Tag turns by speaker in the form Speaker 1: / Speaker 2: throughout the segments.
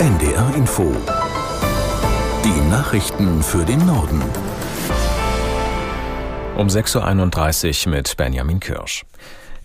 Speaker 1: NDR Info. Die Nachrichten für den Norden.
Speaker 2: Um 6.31 Uhr mit Benjamin Kirsch.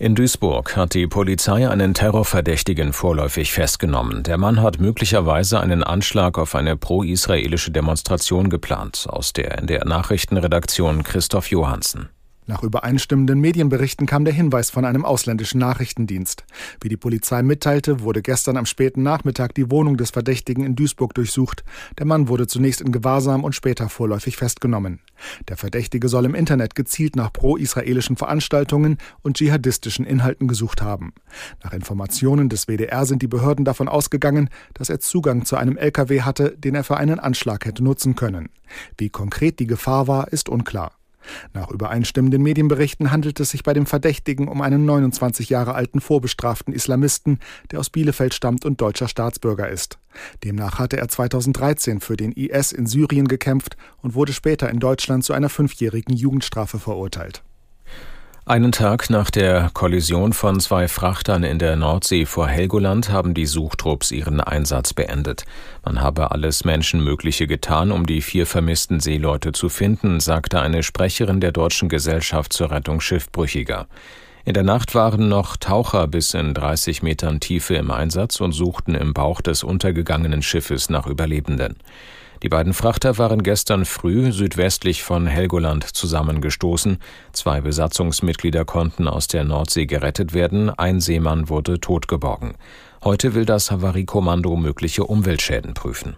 Speaker 2: In Duisburg hat die Polizei einen Terrorverdächtigen vorläufig festgenommen. Der Mann hat möglicherweise einen Anschlag auf eine pro-israelische Demonstration geplant. Aus der NDR Nachrichtenredaktion Christoph Johansen.
Speaker 3: Nach übereinstimmenden Medienberichten kam der Hinweis von einem ausländischen Nachrichtendienst. Wie die Polizei mitteilte, wurde gestern am späten Nachmittag die Wohnung des Verdächtigen in Duisburg durchsucht. Der Mann wurde zunächst in Gewahrsam und später vorläufig festgenommen. Der Verdächtige soll im Internet gezielt nach pro-israelischen Veranstaltungen und dschihadistischen Inhalten gesucht haben. Nach Informationen des WDR sind die Behörden davon ausgegangen, dass er Zugang zu einem LKW hatte, den er für einen Anschlag hätte nutzen können. Wie konkret die Gefahr war, ist unklar. Nach übereinstimmenden Medienberichten handelt es sich bei dem Verdächtigen um einen 29 Jahre alten vorbestraften Islamisten, der aus Bielefeld stammt und deutscher Staatsbürger ist. Demnach hatte er 2013 für den IS in Syrien gekämpft und wurde später in Deutschland zu einer fünfjährigen Jugendstrafe verurteilt.
Speaker 2: Einen Tag nach der Kollision von zwei Frachtern in der Nordsee vor Helgoland haben die Suchtrupps ihren Einsatz beendet. Man habe alles Menschenmögliche getan, um die vier vermissten Seeleute zu finden, sagte eine Sprecherin der Deutschen Gesellschaft zur Rettung Schiffbrüchiger. In der Nacht waren noch Taucher bis in 30 Metern Tiefe im Einsatz und suchten im Bauch des untergegangenen Schiffes nach Überlebenden. Die beiden Frachter waren gestern früh südwestlich von Helgoland zusammengestoßen. Zwei Besatzungsmitglieder konnten aus der Nordsee gerettet werden, ein Seemann wurde totgeborgen. Heute will das Havariekommando mögliche Umweltschäden prüfen.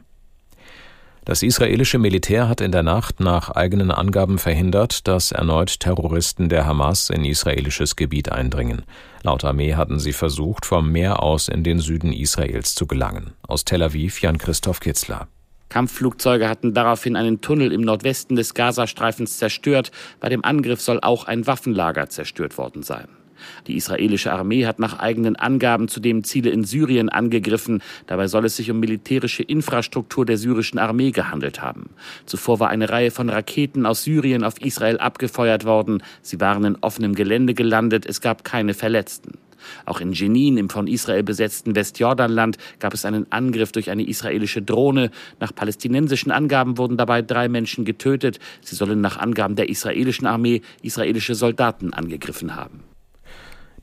Speaker 2: Das israelische Militär hat in der Nacht nach eigenen Angaben verhindert, dass erneut Terroristen der Hamas in israelisches Gebiet eindringen. Laut Armee hatten sie versucht, vom Meer aus in den Süden Israels zu gelangen. Aus Tel Aviv Jan-Christoph Kitzler.
Speaker 4: Kampfflugzeuge hatten daraufhin einen Tunnel im Nordwesten des Gazastreifens zerstört. Bei dem Angriff soll auch ein Waffenlager zerstört worden sein. Die israelische Armee hat nach eigenen Angaben zudem Ziele in Syrien angegriffen. Dabei soll es sich um militärische Infrastruktur der syrischen Armee gehandelt haben. Zuvor war eine Reihe von Raketen aus Syrien auf Israel abgefeuert worden. Sie waren in offenem Gelände gelandet. Es gab keine Verletzten. Auch in Jenin, im von Israel besetzten Westjordanland, gab es einen Angriff durch eine israelische Drohne. Nach palästinensischen Angaben wurden dabei drei Menschen getötet. Sie sollen nach Angaben der israelischen Armee israelische Soldaten angegriffen haben.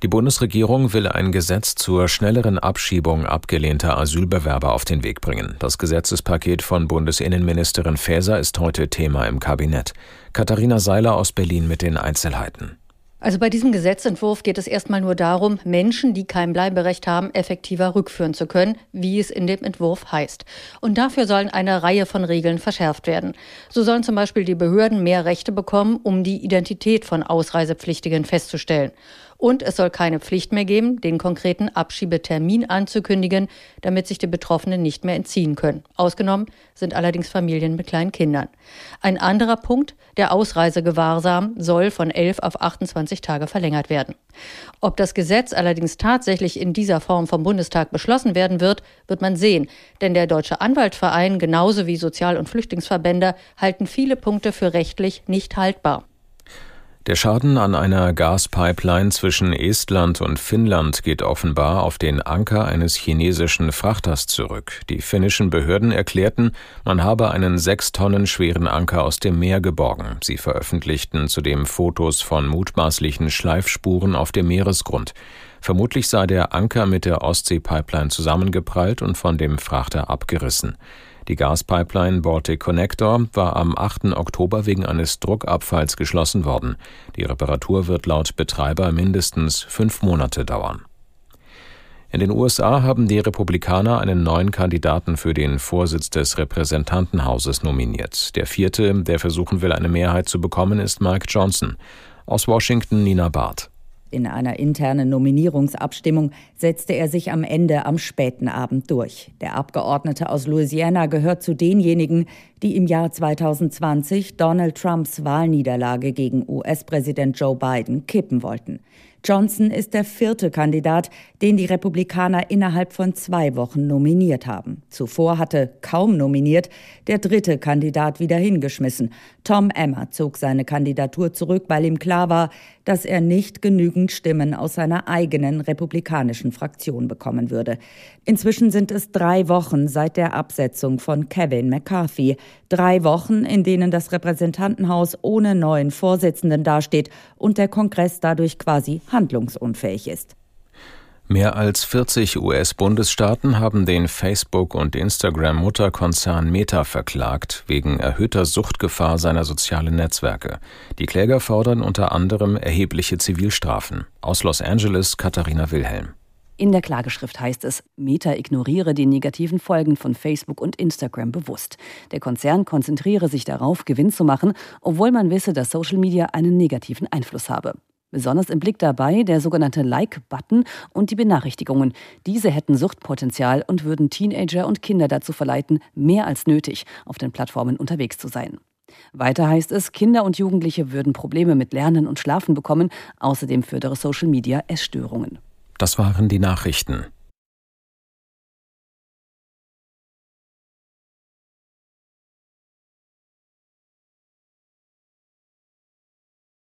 Speaker 2: Die Bundesregierung will ein Gesetz zur schnelleren Abschiebung abgelehnter Asylbewerber auf den Weg bringen. Das Gesetzespaket von Bundesinnenministerin Faeser ist heute Thema im Kabinett. Katharina Seiler aus Berlin mit den Einzelheiten.
Speaker 5: Also bei diesem Gesetzentwurf geht es erstmal nur darum, Menschen, die kein Bleiberecht haben, effektiver rückführen zu können, wie es in dem Entwurf heißt. Und dafür sollen eine Reihe von Regeln verschärft werden. So sollen zum Beispiel die Behörden mehr Rechte bekommen, um die Identität von Ausreisepflichtigen festzustellen. Und es soll keine Pflicht mehr geben, den konkreten Abschiebetermin anzukündigen, damit sich die Betroffenen nicht mehr entziehen können. Ausgenommen sind allerdings Familien mit kleinen Kindern. Ein anderer Punkt, der Ausreisegewahrsam soll von 11 auf 28 Tage verlängert werden. Ob das Gesetz allerdings tatsächlich in dieser Form vom Bundestag beschlossen werden wird, wird man sehen. Denn der Deutsche Anwaltverein genauso wie Sozial- und Flüchtlingsverbände halten viele Punkte für rechtlich nicht haltbar.
Speaker 2: Der Schaden an einer Gaspipeline zwischen Estland und Finnland geht offenbar auf den Anker eines chinesischen Frachters zurück. Die finnischen Behörden erklärten, man habe einen sechs Tonnen schweren Anker aus dem Meer geborgen. Sie veröffentlichten zudem Fotos von mutmaßlichen Schleifspuren auf dem Meeresgrund. Vermutlich sei der Anker mit der Ostsee-Pipeline zusammengeprallt und von dem Frachter abgerissen. Die Gaspipeline Baltic Connector war am 8. Oktober wegen eines Druckabfalls geschlossen worden. Die Reparatur wird laut Betreiber mindestens fünf Monate dauern. In den USA haben die Republikaner einen neuen Kandidaten für den Vorsitz des Repräsentantenhauses nominiert. Der vierte, der versuchen will, eine Mehrheit zu bekommen, ist Mike Johnson. Aus Washington Nina Barth.
Speaker 6: In einer internen Nominierungsabstimmung setzte er sich am Ende am späten Abend durch. Der Abgeordnete aus Louisiana gehört zu denjenigen, die im Jahr 2020 Donald Trumps Wahlniederlage gegen US-Präsident Joe Biden kippen wollten. Johnson ist der vierte Kandidat, den die Republikaner innerhalb von zwei Wochen nominiert haben. Zuvor hatte kaum nominiert der dritte Kandidat wieder hingeschmissen. Tom Emmer zog seine Kandidatur zurück, weil ihm klar war, dass er nicht genügend Stimmen aus seiner eigenen republikanischen Fraktion bekommen würde. Inzwischen sind es drei Wochen seit der Absetzung von Kevin McCarthy. Drei Wochen, in denen das Repräsentantenhaus ohne neuen Vorsitzenden dasteht und der Kongress dadurch quasi handlungsunfähig ist.
Speaker 2: Mehr als 40 US-Bundesstaaten haben den Facebook- und Instagram-Mutterkonzern Meta verklagt wegen erhöhter Suchtgefahr seiner sozialen Netzwerke. Die Kläger fordern unter anderem erhebliche Zivilstrafen. Aus Los Angeles Katharina Wilhelm.
Speaker 7: In der Klageschrift heißt es, Meta ignoriere die negativen Folgen von Facebook und Instagram bewusst. Der Konzern konzentriere sich darauf, Gewinn zu machen, obwohl man wisse, dass Social Media einen negativen Einfluss habe. Besonders im Blick dabei der sogenannte Like-Button und die Benachrichtigungen. Diese hätten Suchtpotenzial und würden Teenager und Kinder dazu verleiten, mehr als nötig auf den Plattformen unterwegs zu sein. Weiter heißt es, Kinder und Jugendliche würden Probleme mit Lernen und Schlafen bekommen. Außerdem fördere Social Media Essstörungen.
Speaker 2: Das waren die Nachrichten.